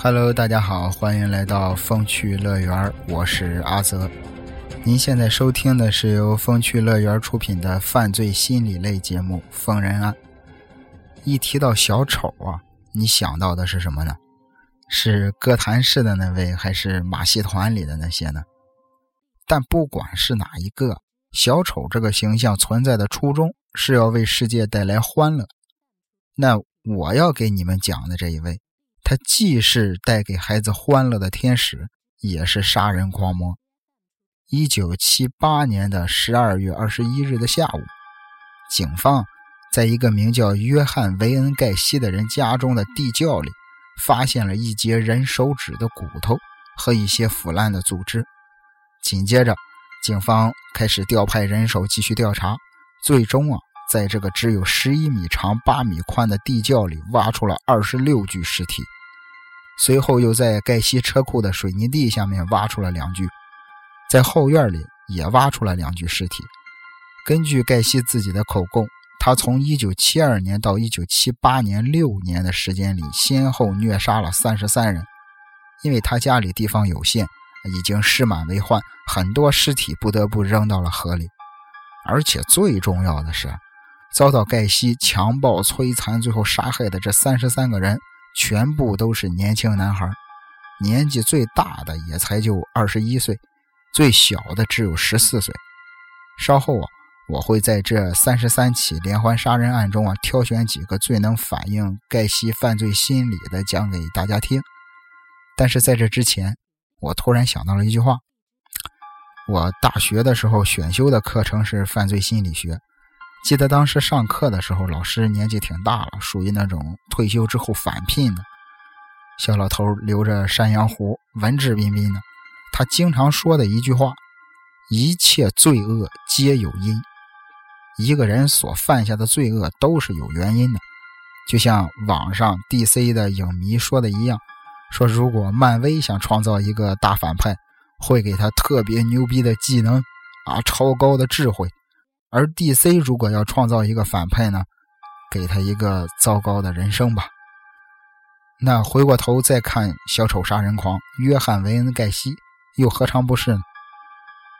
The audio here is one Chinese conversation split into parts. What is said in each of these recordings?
Hello，大家好，欢迎来到风趣乐园，我是阿泽。您现在收听的是由风趣乐园出品的犯罪心理类节目《疯人案》。一提到小丑啊，你想到的是什么呢？是哥谭市的那位，还是马戏团里的那些呢？但不管是哪一个，小丑这个形象存在的初衷是要为世界带来欢乐。那我要给你们讲的这一位，他既是带给孩子欢乐的天使，也是杀人狂魔。一九七八年的十二月二十一日的下午，警方在一个名叫约翰·维恩·盖西的人家中的地窖里，发现了一截人手指的骨头和一些腐烂的组织。紧接着，警方开始调派人手继续调查，最终啊，在这个只有十一米长、八米宽的地窖里挖出了二十六具尸体。随后又在盖西车库的水泥地下面挖出了两具。在后院里也挖出了两具尸体。根据盖西自己的口供，他从1972年到1978年六年的时间里，先后虐杀了三十三人。因为他家里地方有限，已经尸满为患，很多尸体不得不扔到了河里。而且最重要的是，遭到盖西强暴、摧残，最后杀害的这三十三个人，全部都是年轻男孩，年纪最大的也才就二十一岁。最小的只有十四岁。稍后啊，我会在这三十三起连环杀人案中啊，挑选几个最能反映盖西犯罪心理的讲给大家听。但是在这之前，我突然想到了一句话：我大学的时候选修的课程是犯罪心理学。记得当时上课的时候，老师年纪挺大了，属于那种退休之后返聘的小老头，留着山羊胡，文质彬彬的。他经常说的一句话：“一切罪恶皆有因，一个人所犯下的罪恶都是有原因的。”就像网上 DC 的影迷说的一样，说如果漫威想创造一个大反派，会给他特别牛逼的技能啊，超高的智慧；而 DC 如果要创造一个反派呢，给他一个糟糕的人生吧。那回过头再看小丑杀人狂约翰·维恩·盖西。又何尝不是呢？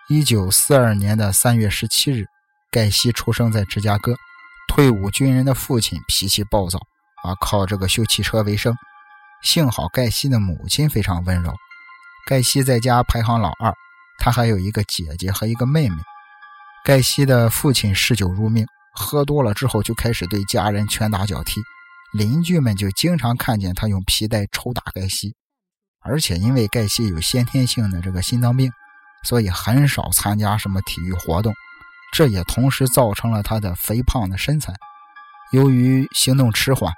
一九四二年的三月十七日，盖西出生在芝加哥。退伍军人的父亲脾气暴躁，啊，靠这个修汽车为生。幸好盖西的母亲非常温柔。盖西在家排行老二，他还有一个姐姐和一个妹妹。盖西的父亲嗜酒如命，喝多了之后就开始对家人拳打脚踢，邻居们就经常看见他用皮带抽打盖西。而且因为盖西有先天性的这个心脏病，所以很少参加什么体育活动，这也同时造成了他的肥胖的身材。由于行动迟缓，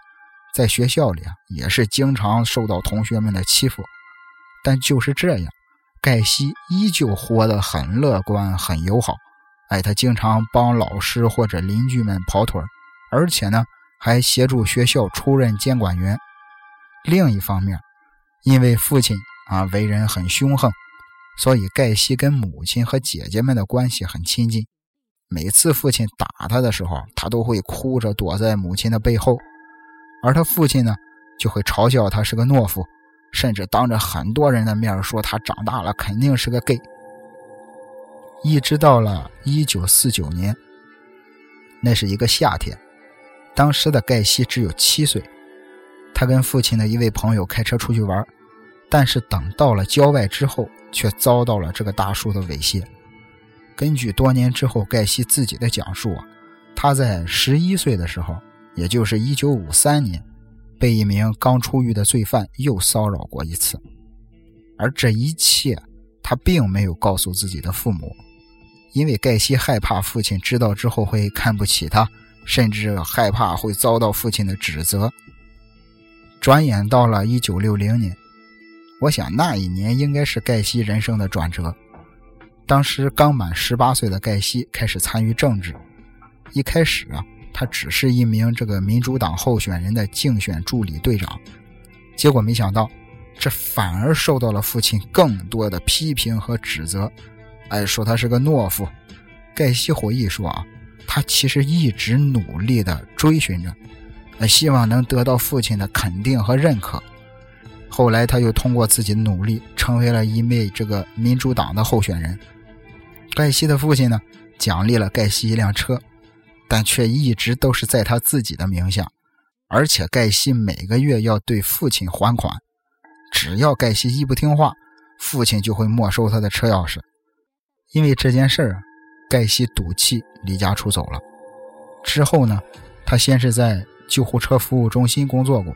在学校里啊也是经常受到同学们的欺负。但就是这样，盖西依旧活得很乐观、很友好。哎，他经常帮老师或者邻居们跑腿而且呢还协助学校出任监管员。另一方面，因为父亲啊为人很凶横，所以盖西跟母亲和姐姐们的关系很亲近。每次父亲打他的时候，他都会哭着躲在母亲的背后，而他父亲呢就会嘲笑他是个懦夫，甚至当着很多人的面说他长大了肯定是个 gay。一直到了1949年，那是一个夏天，当时的盖西只有七岁。他跟父亲的一位朋友开车出去玩，但是等到了郊外之后，却遭到了这个大叔的猥亵。根据多年之后盖西自己的讲述啊，他在十一岁的时候，也就是一九五三年，被一名刚出狱的罪犯又骚扰过一次。而这一切，他并没有告诉自己的父母，因为盖西害怕父亲知道之后会看不起他，甚至害怕会遭到父亲的指责。转眼到了一九六零年，我想那一年应该是盖西人生的转折。当时刚满十八岁的盖西开始参与政治。一开始啊，他只是一名这个民主党候选人的竞选助理队长。结果没想到，这反而受到了父亲更多的批评和指责。哎，说他是个懦夫。盖西回忆说啊，他其实一直努力的追寻着。希望能得到父亲的肯定和认可，后来他又通过自己的努力，成为了一枚这个民主党的候选人。盖西的父亲呢，奖励了盖西一辆车，但却一直都是在他自己的名下，而且盖西每个月要对父亲还款，只要盖西一不听话，父亲就会没收他的车钥匙。因为这件事儿啊，盖西赌气离家出走了。之后呢，他先是在救护车服务中心工作过，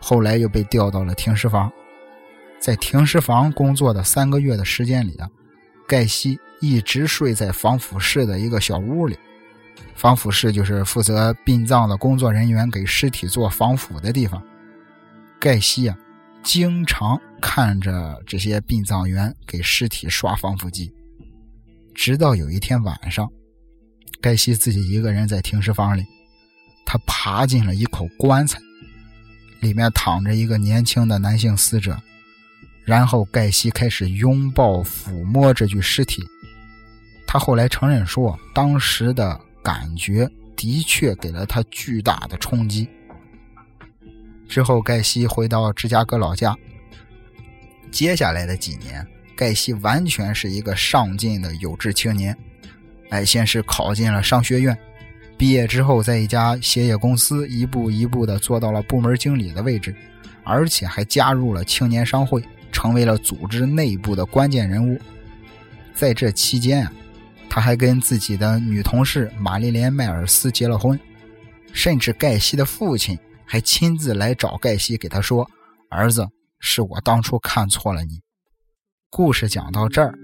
后来又被调到了停尸房。在停尸房工作的三个月的时间里啊，盖西一直睡在防腐室的一个小屋里。防腐室就是负责殡葬的工作人员给尸体做防腐的地方。盖西啊，经常看着这些殡葬员给尸体刷防腐剂。直到有一天晚上，盖西自己一个人在停尸房里，他爬进了一口棺材，里面躺着一个年轻的男性死者。然后盖西开始拥抱、抚摸这具尸体。他后来承认说，当时的感觉的确给了他巨大的冲击。之后，盖西回到芝加哥老家。接下来的几年。盖西完全是一个上进的有志青年，哎，先是考进了商学院，毕业之后在一家鞋业公司一步一步的做到了部门经理的位置，而且还加入了青年商会，成为了组织内部的关键人物。在这期间啊，他还跟自己的女同事玛丽莲·迈尔斯结了婚，甚至盖西的父亲还亲自来找盖西，给他说：“儿子，是我当初看错了你。”故事讲到这儿，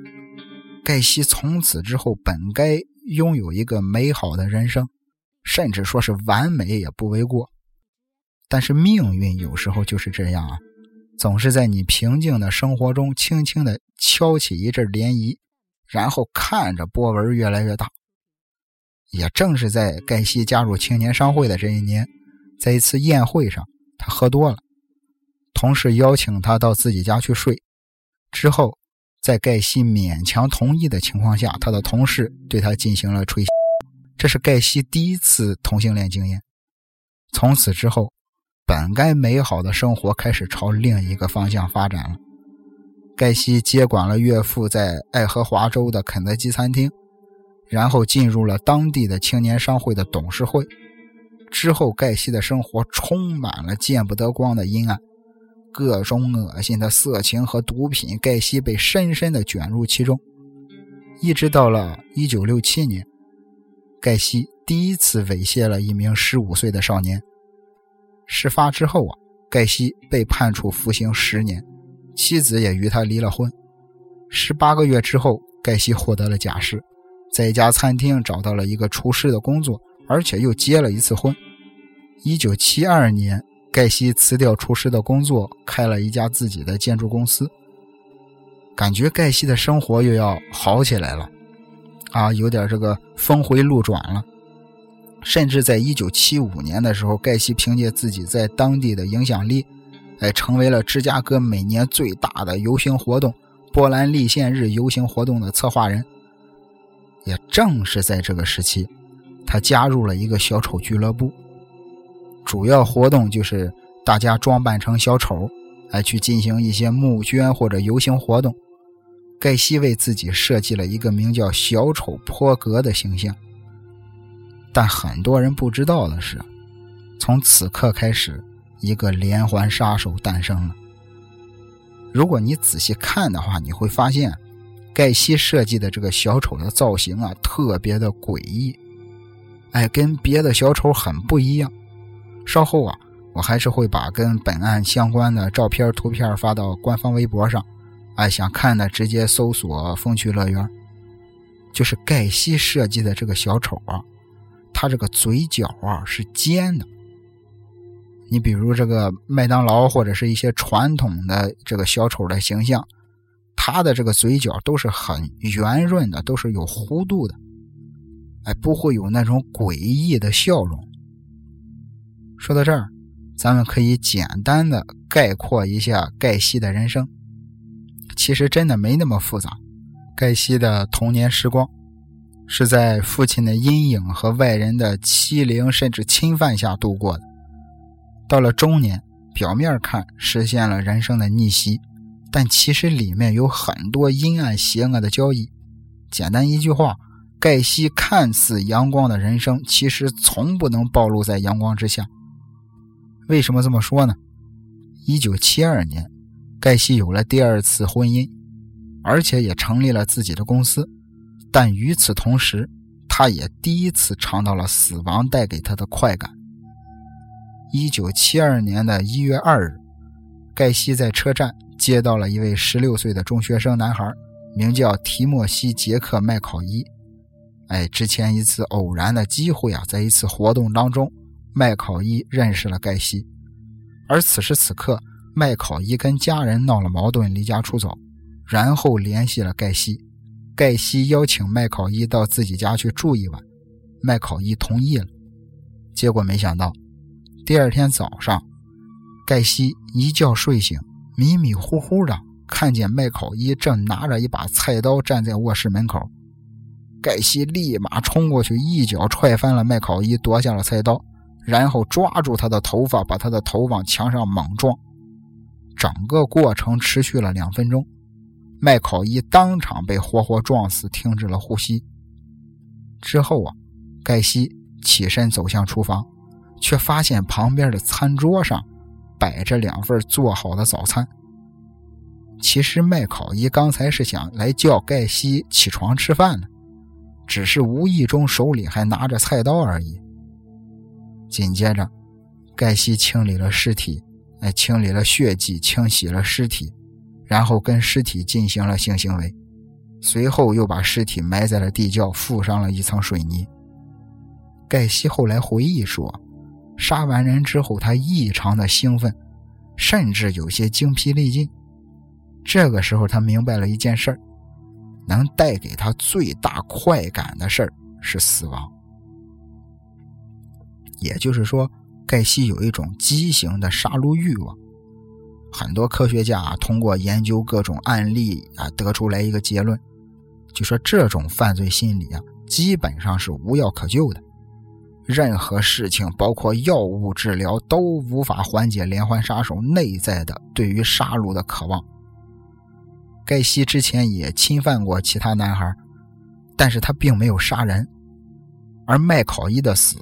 盖西从此之后本该拥有一个美好的人生，甚至说是完美也不为过。但是命运有时候就是这样啊，总是在你平静的生活中轻轻的敲起一阵涟漪，然后看着波纹越来越大。也正是在盖西加入青年商会的这一年，在一次宴会上，他喝多了，同事邀请他到自己家去睡。之后，在盖西勉强同意的情况下，他的同事对他进行了吹，这是盖西第一次同性恋经验。从此之后，本该美好的生活开始朝另一个方向发展了。盖西接管了岳父在爱荷华州的肯德基餐厅，然后进入了当地的青年商会的董事会。之后，盖西的生活充满了见不得光的阴暗。各种恶心的色情和毒品，盖西被深深的卷入其中。一直到了1967年，盖西第一次猥亵了一名15岁的少年。事发之后啊，盖西被判处服刑十年，妻子也与他离了婚。十八个月之后，盖西获得了假释，在一家餐厅找到了一个厨师的工作，而且又结了一次婚。1972年。盖西辞掉厨师的工作，开了一家自己的建筑公司。感觉盖西的生活又要好起来了，啊，有点这个峰回路转了。甚至在一九七五年的时候，盖西凭借自己在当地的影响力，哎，成为了芝加哥每年最大的游行活动——波兰立宪日游行活动的策划人。也正是在这个时期，他加入了一个小丑俱乐部。主要活动就是大家装扮成小丑，来去进行一些募捐或者游行活动。盖西为自己设计了一个名叫“小丑坡格”的形象。但很多人不知道的是，从此刻开始，一个连环杀手诞生了。如果你仔细看的话，你会发现，盖西设计的这个小丑的造型啊，特别的诡异，哎，跟别的小丑很不一样。稍后啊，我还是会把跟本案相关的照片、图片发到官方微博上。哎，想看的直接搜索“风趣乐园”。就是盖西设计的这个小丑啊，他这个嘴角啊是尖的。你比如这个麦当劳或者是一些传统的这个小丑的形象，他的这个嘴角都是很圆润的，都是有弧度的。哎，不会有那种诡异的笑容。说到这儿，咱们可以简单的概括一下盖西的人生。其实真的没那么复杂。盖西的童年时光是在父亲的阴影和外人的欺凌甚至侵犯下度过的。到了中年，表面看实现了人生的逆袭，但其实里面有很多阴暗邪恶的交易。简单一句话，盖西看似阳光的人生，其实从不能暴露在阳光之下。为什么这么说呢？一九七二年，盖西有了第二次婚姻，而且也成立了自己的公司。但与此同时，他也第一次尝到了死亡带给他的快感。一九七二年的一月二日，盖西在车站接到了一位十六岁的中学生男孩，名叫提莫西·杰克·麦考伊。哎，之前一次偶然的机会啊，在一次活动当中，麦考伊认识了盖西。而此时此刻，麦考伊跟家人闹了矛盾，离家出走，然后联系了盖西。盖西邀请麦考伊到自己家去住一晚，麦考伊同意了。结果没想到。第二天早上，盖西一觉睡醒，迷迷糊糊的看见麦考伊正拿着一把菜刀站在卧室门口。盖西立马冲过去，一脚踹翻了麦考伊，夺下了菜刀，然后抓住他的头发，把他的头往墙上猛撞。整个过程持续了两分钟，麦考伊当场被活活撞死，停止了呼吸。之后啊，盖西起身走向厨房。却发现旁边的餐桌上摆着两份做好的早餐。其实麦考伊刚才是想来叫盖西起床吃饭的，只是无意中手里还拿着菜刀而已。紧接着，盖西清理了尸体，哎，清理了血迹，清洗了尸体，然后跟尸体进行了性行为，随后又把尸体埋在了地窖，附上了一层水泥。盖西后来回忆说。杀完人之后，他异常的兴奋，甚至有些精疲力尽。这个时候，他明白了一件事儿：能带给他最大快感的事儿是死亡。也就是说，盖西有一种畸形的杀戮欲望。很多科学家通过研究各种案例啊，得出来一个结论，就说这种犯罪心理啊，基本上是无药可救的。任何事情，包括药物治疗，都无法缓解连环杀手内在的对于杀戮的渴望。盖西之前也侵犯过其他男孩，但是他并没有杀人。而麦考伊的死，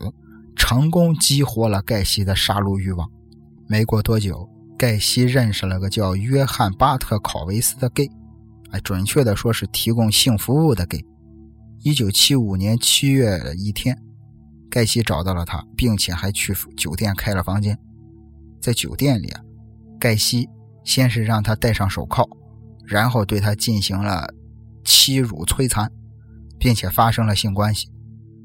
成功激活了盖西的杀戮欲望。没过多久，盖西认识了个叫约翰·巴特考维斯的 gay，哎，准确的说是提供性服务的 gay。一九七五年七月的一天。盖西找到了他，并且还去酒店开了房间。在酒店里啊，盖西先是让他戴上手铐，然后对他进行了欺辱、摧残，并且发生了性关系，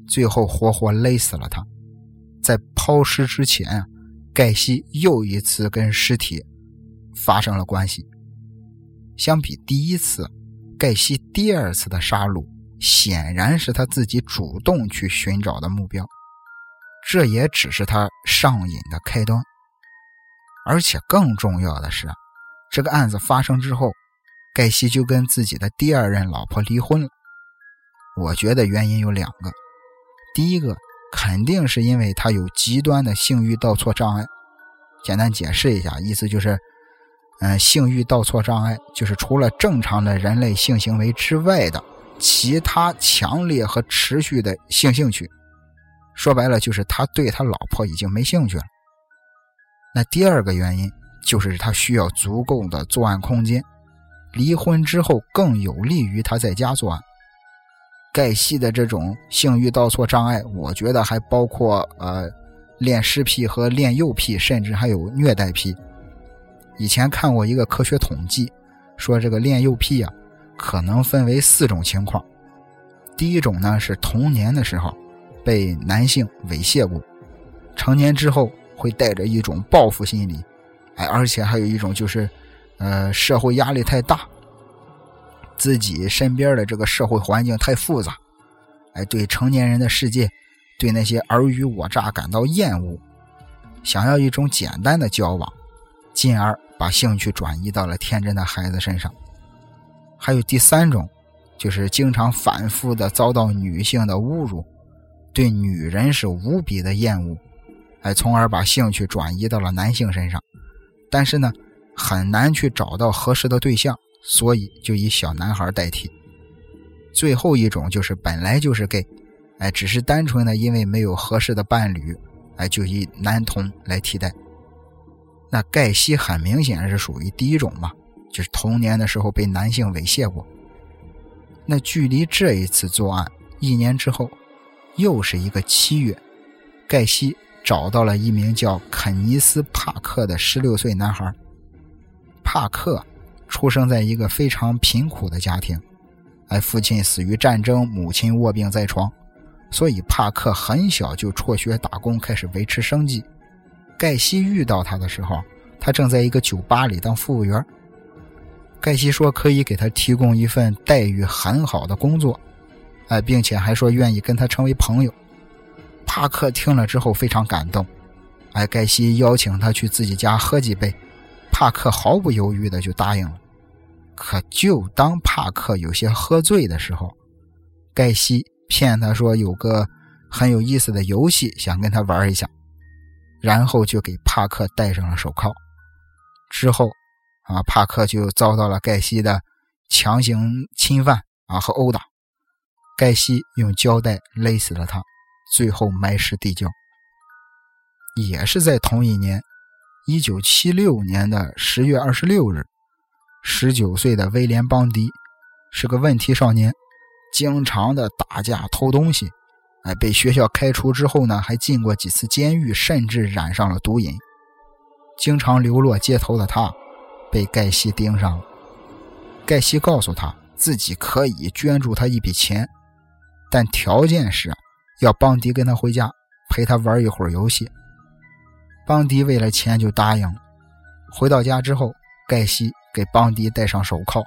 最后活活勒死了他。在抛尸之前，盖西又一次跟尸体发生了关系。相比第一次，盖西第二次的杀戮显然是他自己主动去寻找的目标。这也只是他上瘾的开端，而且更重要的是，这个案子发生之后，盖西就跟自己的第二任老婆离婚了。我觉得原因有两个，第一个肯定是因为他有极端的性欲倒错障碍。简单解释一下，意思就是，嗯，性欲倒错障碍就是除了正常的人类性行为之外的其他强烈和持续的性兴趣。说白了，就是他对他老婆已经没兴趣了。那第二个原因就是他需要足够的作案空间，离婚之后更有利于他在家作案。盖西的这种性欲倒错障碍，我觉得还包括呃恋尸癖和恋幼癖，甚至还有虐待癖。以前看过一个科学统计，说这个恋幼癖啊，可能分为四种情况。第一种呢是童年的时候。被男性猥亵过，成年之后会带着一种报复心理，哎，而且还有一种就是，呃，社会压力太大，自己身边的这个社会环境太复杂，哎，对成年人的世界，对那些尔虞我诈感到厌恶，想要一种简单的交往，进而把兴趣转移到了天真的孩子身上。还有第三种，就是经常反复的遭到女性的侮辱。对女人是无比的厌恶，哎，从而把兴趣转移到了男性身上，但是呢，很难去找到合适的对象，所以就以小男孩代替。最后一种就是本来就是 gay，哎，只是单纯的因为没有合适的伴侣，哎，就以男同来替代。那盖西很明显是属于第一种嘛，就是童年的时候被男性猥亵过。那距离这一次作案一年之后，又是一个七月，盖西找到了一名叫肯尼斯·帕克的十六岁男孩。帕克出生在一个非常贫苦的家庭。哎，父亲死于战争，母亲卧病在床，所以帕克很小就辍学打工，开始维持生计。盖西遇到他的时候，他正在一个酒吧里当服务员。盖西说可以给他提供一份待遇很好的工作，哎，并且还说愿意跟他成为朋友。帕克听了之后非常感动，哎，盖西邀请他去自己家喝几杯，帕克毫不犹豫的就答应了。可就当帕克有些喝醉的时候，盖西骗他说有个很有意思的游戏，想跟他玩一下，然后就给帕克戴上了手铐。之后，啊，帕克就遭到了盖西的强行侵犯啊和殴打。盖西用胶带勒死了他，最后埋尸地窖。也是在同一年，一九七六年的十月二十六日。十九岁的威廉·邦迪是个问题少年，经常的打架偷东西，哎，被学校开除之后呢，还进过几次监狱，甚至染上了毒瘾。经常流落街头的他，被盖西盯上了。盖西告诉他自己可以捐助他一笔钱，但条件是要邦迪跟他回家陪他玩一会儿游戏。邦迪为了钱就答应了。回到家之后，盖西。给邦迪戴上手铐，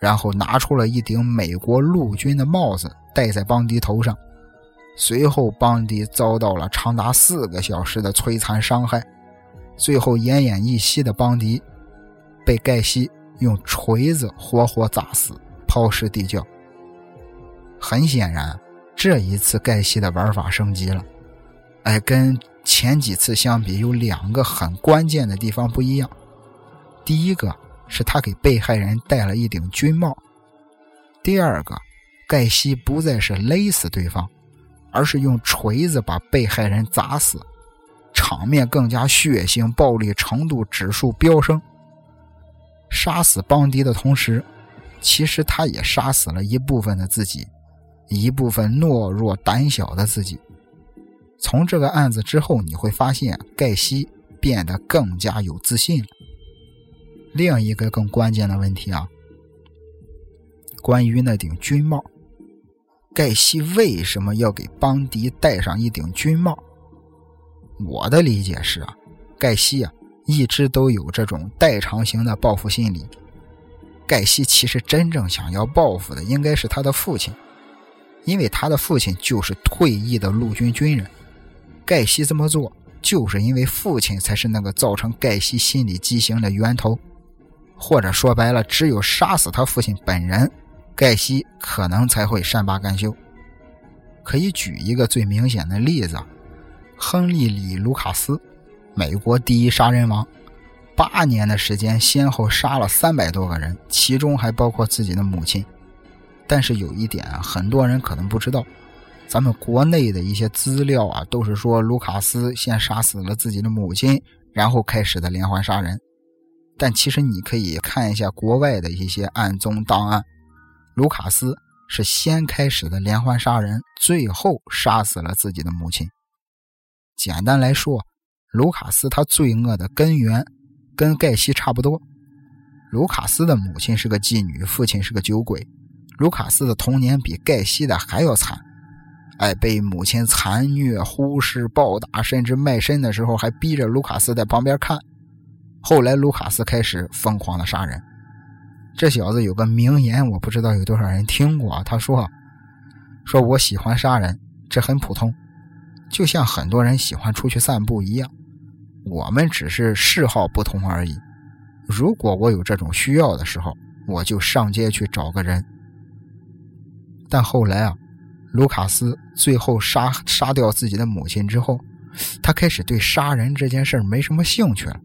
然后拿出了一顶美国陆军的帽子戴在邦迪头上。随后，邦迪遭到了长达四个小时的摧残伤害。最后，奄奄一息的邦迪被盖西用锤子活活砸死，抛尸地窖。很显然，这一次盖西的玩法升级了。哎，跟前几次相比，有两个很关键的地方不一样。第一个。是他给被害人戴了一顶军帽。第二个，盖西不再是勒死对方，而是用锤子把被害人砸死，场面更加血腥，暴力程度指数飙升。杀死邦迪的同时，其实他也杀死了一部分的自己，一部分懦弱胆小的自己。从这个案子之后，你会发现盖西变得更加有自信了。另一个更关键的问题啊，关于那顶军帽，盖西为什么要给邦迪戴上一顶军帽？我的理解是啊，盖西啊一直都有这种代偿型的报复心理。盖西其实真正想要报复的应该是他的父亲，因为他的父亲就是退役的陆军军人。盖西这么做，就是因为父亲才是那个造成盖西心理畸形的源头。或者说白了，只有杀死他父亲本人，盖西可能才会善罢甘休。可以举一个最明显的例子：亨利·里·卢卡斯，美国第一杀人王，八年的时间先后杀了三百多个人，其中还包括自己的母亲。但是有一点，很多人可能不知道，咱们国内的一些资料啊，都是说卢卡斯先杀死了自己的母亲，然后开始的连环杀人。但其实你可以看一下国外的一些案宗档案，卢卡斯是先开始的连环杀人，最后杀死了自己的母亲。简单来说，卢卡斯他罪恶的根源跟盖西差不多。卢卡斯的母亲是个妓女，父亲是个酒鬼。卢卡斯的童年比盖西的还要惨，哎，被母亲残虐、忽视、暴打，甚至卖身的时候还逼着卢卡斯在旁边看。后来，卢卡斯开始疯狂的杀人。这小子有个名言，我不知道有多少人听过。他说：“说我喜欢杀人，这很普通，就像很多人喜欢出去散步一样。我们只是嗜好不同而已。如果我有这种需要的时候，我就上街去找个人。但后来啊，卢卡斯最后杀杀掉自己的母亲之后，他开始对杀人这件事没什么兴趣了。”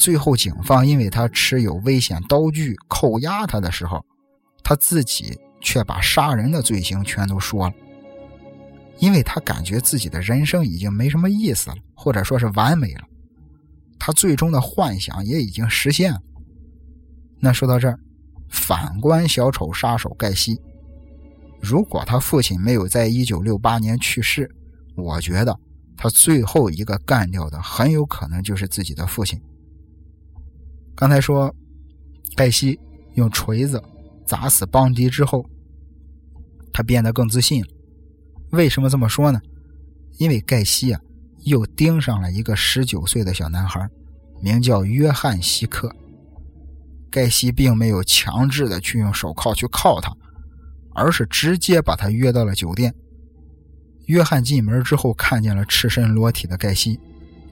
最后警方因为他持有危险刀具扣押他的时候，他自己却把杀人的罪行全都说了。因为他感觉自己的人生已经没什么意思了，或者说是完美了，他最终的幻想也已经实现了。那说到这儿，反观小丑杀手盖西，如果他父亲没有在一九六八年去世，我觉得他最后一个干掉的很有可能就是自己的父亲。刚才说，盖西用锤子砸死邦迪之后，他变得更自信了。为什么这么说呢？因为盖西啊，又盯上了一个十九岁的小男孩，名叫约翰·希克。盖西并没有强制的去用手铐去铐他，而是直接把他约到了酒店。约翰进门之后，看见了赤身裸体的盖西，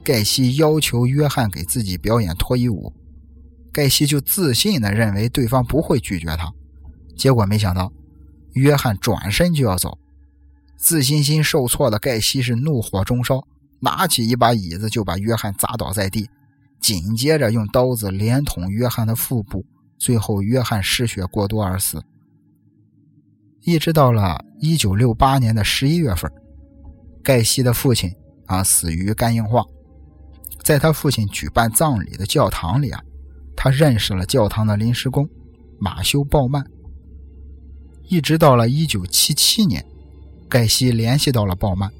盖西要求约翰给自己表演脱衣舞，盖西就自信的认为对方不会拒绝他，结果没想到，约翰转身就要走。自信心受挫的盖西是怒火中烧，拿起一把椅子就把约翰砸倒在地，紧接着用刀子连捅约翰的腹部，最后约翰失血过多而死。一直到了一九六八年的十一月份，盖西的父亲啊死于肝硬化，在他父亲举办葬礼的教堂里啊，他认识了教堂的临时工马修·鲍曼。一直到了一九七七年。盖西联系到了鲍曼，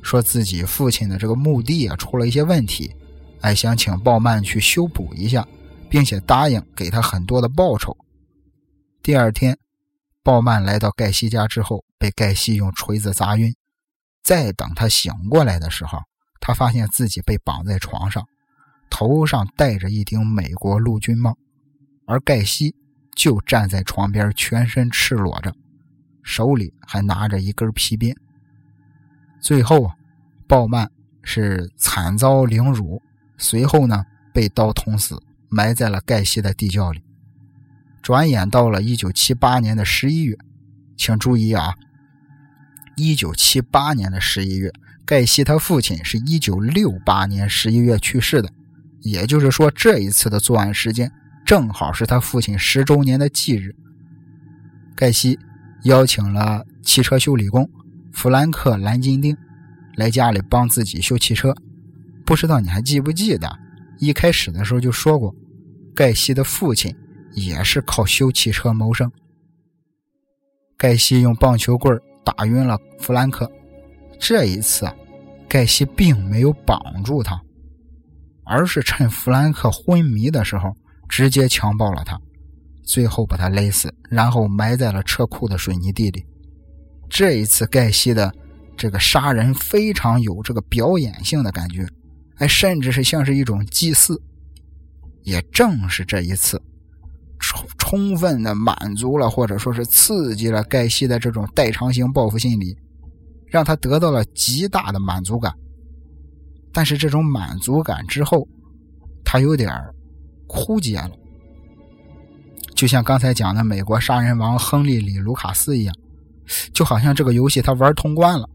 说自己父亲的这个墓地啊出了一些问题，哎，想请鲍曼去修补一下，并且答应给他很多的报酬。第二天，鲍曼来到盖西家之后，被盖西用锤子砸晕。再等他醒过来的时候，他发现自己被绑在床上，头上戴着一顶美国陆军帽，而盖西就站在床边，全身赤裸着。手里还拿着一根皮鞭。最后啊，鲍曼是惨遭凌辱，随后呢被刀捅死，埋在了盖西的地窖里。转眼到了一九七八年的十一月，请注意啊，一九七八年的十一月，盖西他父亲是一九六八年十一月去世的，也就是说这一次的作案时间正好是他父亲十周年的忌日。盖西。邀请了汽车修理工弗兰克·兰金丁来家里帮自己修汽车。不知道你还记不记得，一开始的时候就说过，盖西的父亲也是靠修汽车谋生。盖西用棒球棍打晕了弗兰克，这一次，盖西并没有绑住他，而是趁弗兰克昏迷的时候直接强暴了他。最后把他勒死，然后埋在了车库的水泥地里。这一次盖西的这个杀人非常有这个表演性的感觉，哎，甚至是像是一种祭祀。也正是这一次，充充分的满足了或者说是刺激了盖西的这种代偿性报复心理，让他得到了极大的满足感。但是这种满足感之后，他有点枯竭了。就像刚才讲的美国杀人王亨利·里卢卡斯一样，就好像这个游戏他玩通关了，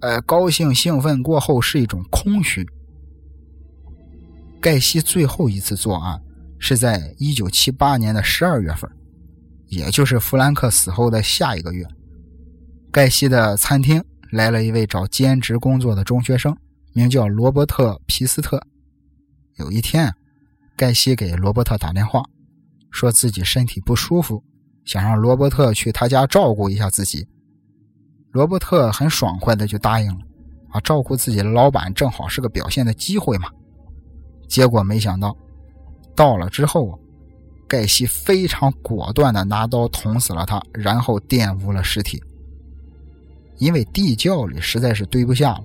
呃，高兴兴奋过后是一种空虚。盖西最后一次作案是在一九七八年的十二月份，也就是弗兰克死后的下一个月。盖西的餐厅来了一位找兼职工作的中学生，名叫罗伯特·皮斯特。有一天，盖西给罗伯特打电话。说自己身体不舒服，想让罗伯特去他家照顾一下自己。罗伯特很爽快的就答应了，啊，照顾自己的老板正好是个表现的机会嘛。结果没想到，到了之后，盖西非常果断的拿刀捅死了他，然后玷污了尸体。因为地窖里实在是堆不下了，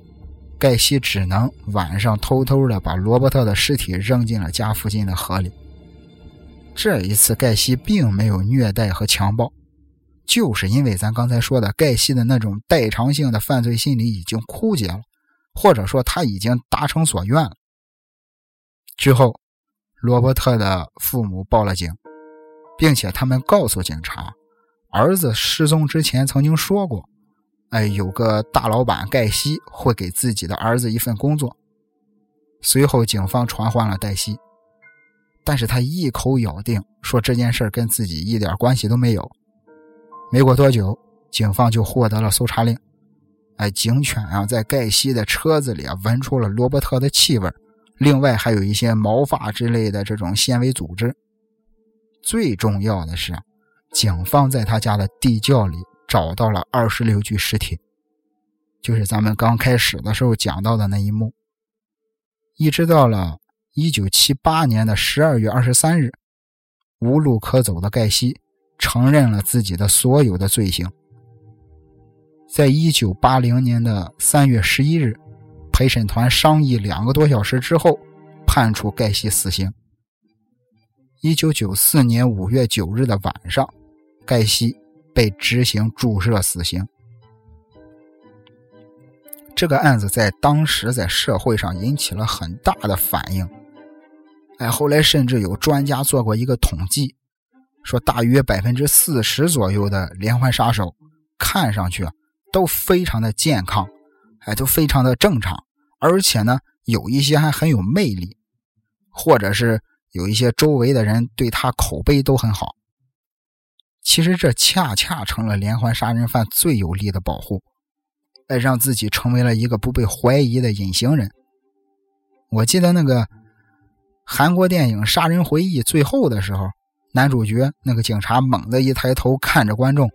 盖西只能晚上偷偷的把罗伯特的尸体扔进了家附近的河里。这一次，盖西并没有虐待和强暴，就是因为咱刚才说的，盖西的那种代偿性的犯罪心理已经枯竭了，或者说他已经达成所愿了。之后，罗伯特的父母报了警，并且他们告诉警察，儿子失踪之前曾经说过：“哎，有个大老板盖西会给自己的儿子一份工作。”随后，警方传唤了黛西。但是他一口咬定说这件事跟自己一点关系都没有。没过多久，警方就获得了搜查令。哎，警犬啊，在盖西的车子里啊，闻出了罗伯特的气味，另外还有一些毛发之类的这种纤维组织。最重要的是，警方在他家的地窖里找到了二十六具尸体，就是咱们刚开始的时候讲到的那一幕。一直到了一九七八年的十二月二十三日，无路可走的盖西承认了自己的所有的罪行。在一九八零年的三月十一日，陪审团商议两个多小时之后，判处盖西死刑。一九九四年五月九日的晚上，盖西被执行注射死刑。这个案子在当时在社会上引起了很大的反应。哎，后来甚至有专家做过一个统计，说大约百分之四十左右的连环杀手看上去都非常的健康，哎，都非常的正常，而且呢，有一些还很有魅力，或者是。有一些周围的人对他口碑都很好，其实这恰恰成了连环杀人犯最有力的保护，哎，让自己成为了一个不被怀疑的隐形人。我记得那个韩国电影《杀人回忆》最后的时候，男主角那个警察猛地一抬头看着观众，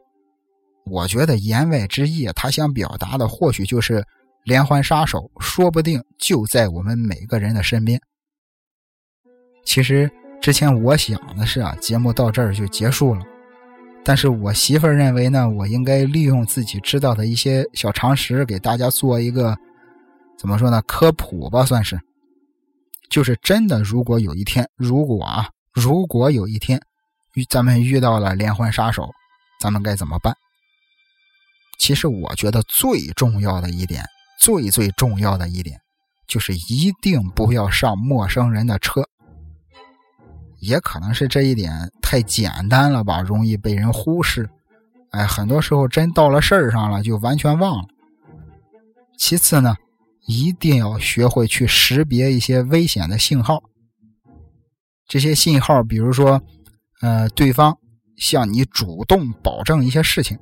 我觉得言外之意，他想表达的或许就是连环杀手说不定就在我们每个人的身边。其实之前我想的是啊，节目到这儿就结束了。但是我媳妇认为呢，我应该利用自己知道的一些小常识，给大家做一个怎么说呢科普吧，算是。就是真的，如果有一天，如果啊，如果有一天咱们遇到了连环杀手，咱们该怎么办？其实我觉得最重要的一点，最最重要的一点，就是一定不要上陌生人的车。也可能是这一点太简单了吧，容易被人忽视。哎，很多时候真到了事儿上了，就完全忘了。其次呢，一定要学会去识别一些危险的信号。这些信号，比如说，呃，对方向你主动保证一些事情，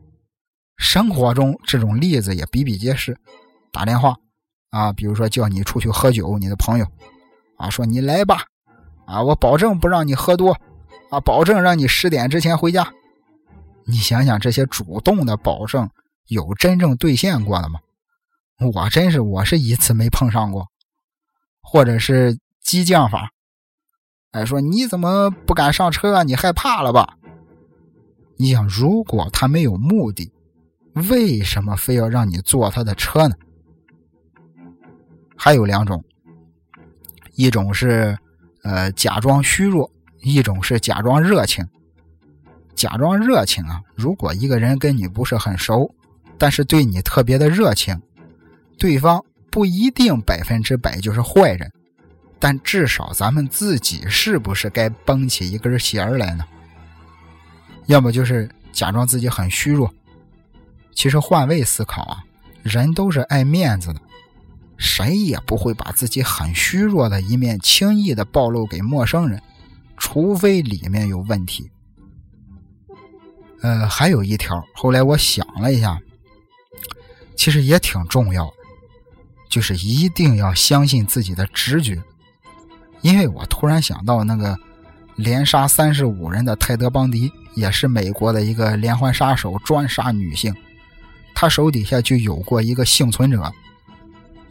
生活中这种例子也比比皆是。打电话啊，比如说叫你出去喝酒，你的朋友啊说你来吧。啊，我保证不让你喝多，啊，保证让你十点之前回家。你想想，这些主动的保证有真正兑现过的吗？我真是，我是一次没碰上过。或者是激将法，哎，说你怎么不敢上车啊？你害怕了吧？你想，如果他没有目的，为什么非要让你坐他的车呢？还有两种，一种是。呃，假装虚弱，一种是假装热情。假装热情啊，如果一个人跟你不是很熟，但是对你特别的热情，对方不一定百分之百就是坏人，但至少咱们自己是不是该绷起一根弦来呢？要么就是假装自己很虚弱。其实换位思考啊，人都是爱面子的。谁也不会把自己很虚弱的一面轻易的暴露给陌生人，除非里面有问题。呃，还有一条，后来我想了一下，其实也挺重要的，就是一定要相信自己的直觉。因为我突然想到，那个连杀三十五人的泰德·邦迪，也是美国的一个连环杀手，专杀女性，他手底下就有过一个幸存者。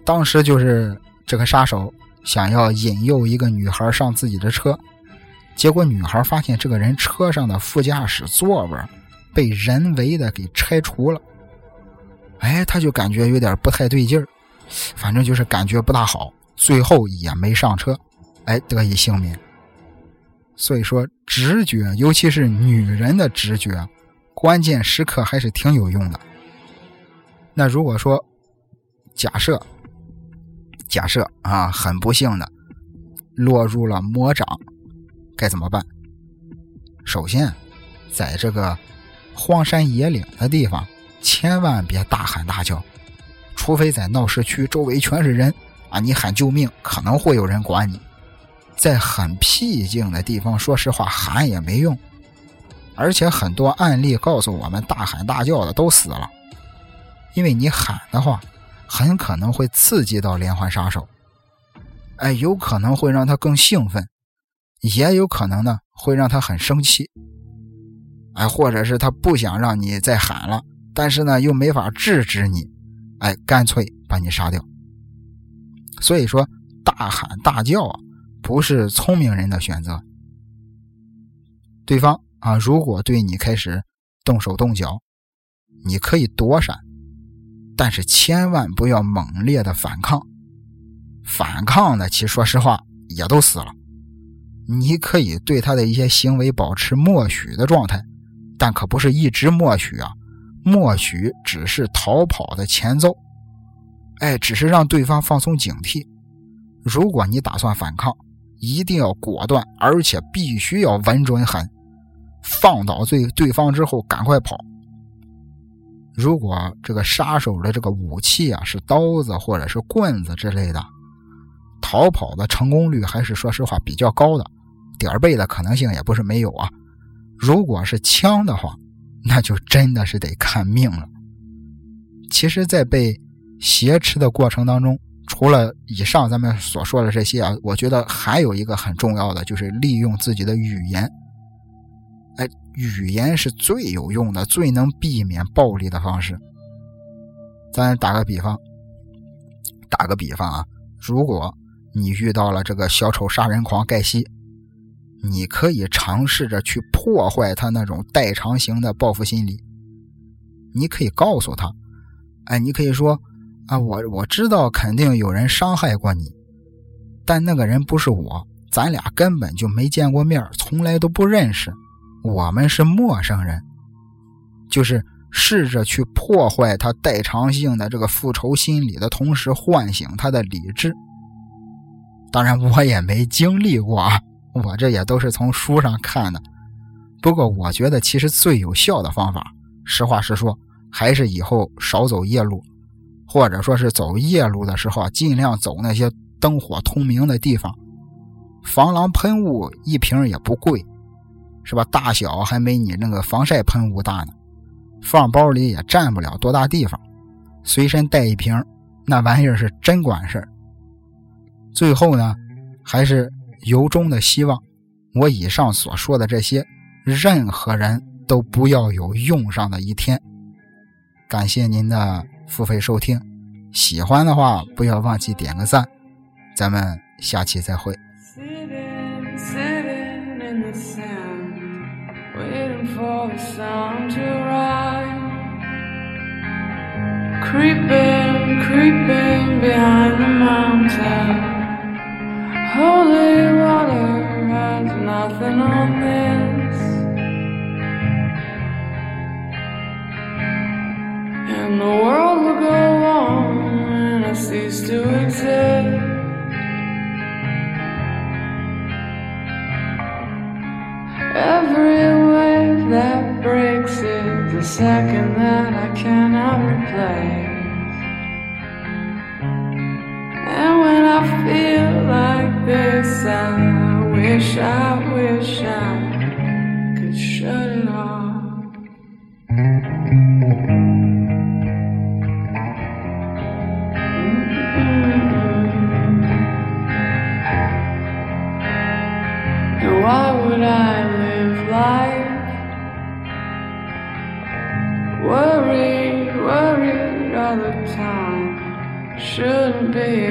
当时就是这个杀手想要引诱一个女孩上自己的车，结果女孩发现这个人车上的副驾驶座位被人为的给拆除了，哎，他就感觉有点不太对劲儿，反正就是感觉不大好，最后也没上车，哎，得以幸免。所以说，直觉，尤其是女人的直觉，关键时刻还是挺有用的。那如果说假设。假设啊，很不幸的落入了魔掌，该怎么办？首先，在这个荒山野岭的地方，千万别大喊大叫，除非在闹市区，周围全是人啊，你喊救命，可能会有人管你。在很僻静的地方，说实话喊也没用。而且很多案例告诉我们，大喊大叫的都死了，因为你喊的话，很可能会刺激到连环杀手，哎，有可能会让他更兴奋，也有可能呢会让他很生气，哎，或者是他不想让你再喊了，但是呢又没法制止你，哎，干脆把你杀掉。所以说，大喊大叫啊，不是聪明人的选择。对方。啊！如果对你开始动手动脚，你可以躲闪，但是千万不要猛烈的反抗。反抗的，其实说实话也都死了。你可以对他的一些行为保持默许的状态，但可不是一直默许啊！默许只是逃跑的前奏，哎，只是让对方放松警惕。如果你打算反抗，一定要果断，而且必须要稳准狠。放倒对对方之后，赶快跑。如果这个杀手的这个武器啊是刀子或者是棍子之类的，逃跑的成功率还是说实话比较高的，点儿背的可能性也不是没有啊。如果是枪的话，那就真的是得看命了。其实，在被挟持的过程当中，除了以上咱们所说的这些啊，我觉得还有一个很重要的，就是利用自己的语言。哎，语言是最有用的、最能避免暴力的方式。咱打个比方，打个比方啊，如果你遇到了这个小丑杀人狂盖西，你可以尝试着去破坏他那种代偿型的报复心理。你可以告诉他，哎，你可以说啊，我我知道肯定有人伤害过你，但那个人不是我，咱俩根本就没见过面，从来都不认识。我们是陌生人，就是试着去破坏他代偿性的这个复仇心理的同时，唤醒他的理智。当然，我也没经历过啊，我这也都是从书上看的。不过，我觉得其实最有效的方法，实话实说，还是以后少走夜路，或者说是走夜路的时候啊，尽量走那些灯火通明的地方。防狼喷雾一瓶也不贵。是吧？大小还没你那个防晒喷雾大呢，放包里也占不了多大地方，随身带一瓶，那玩意儿是真管事儿。最后呢，还是由衷的希望，我以上所说的这些，任何人都不要有用上的一天。感谢您的付费收听，喜欢的话不要忘记点个赞，咱们下期再会。Waiting for the sun to rise. Creeping, creeping behind the mountain. Holy water has nothing on this. And the world will go on when I cease to exist. Second that I cannot replace. And when I feel like this, I wish, I wish I Shouldn't be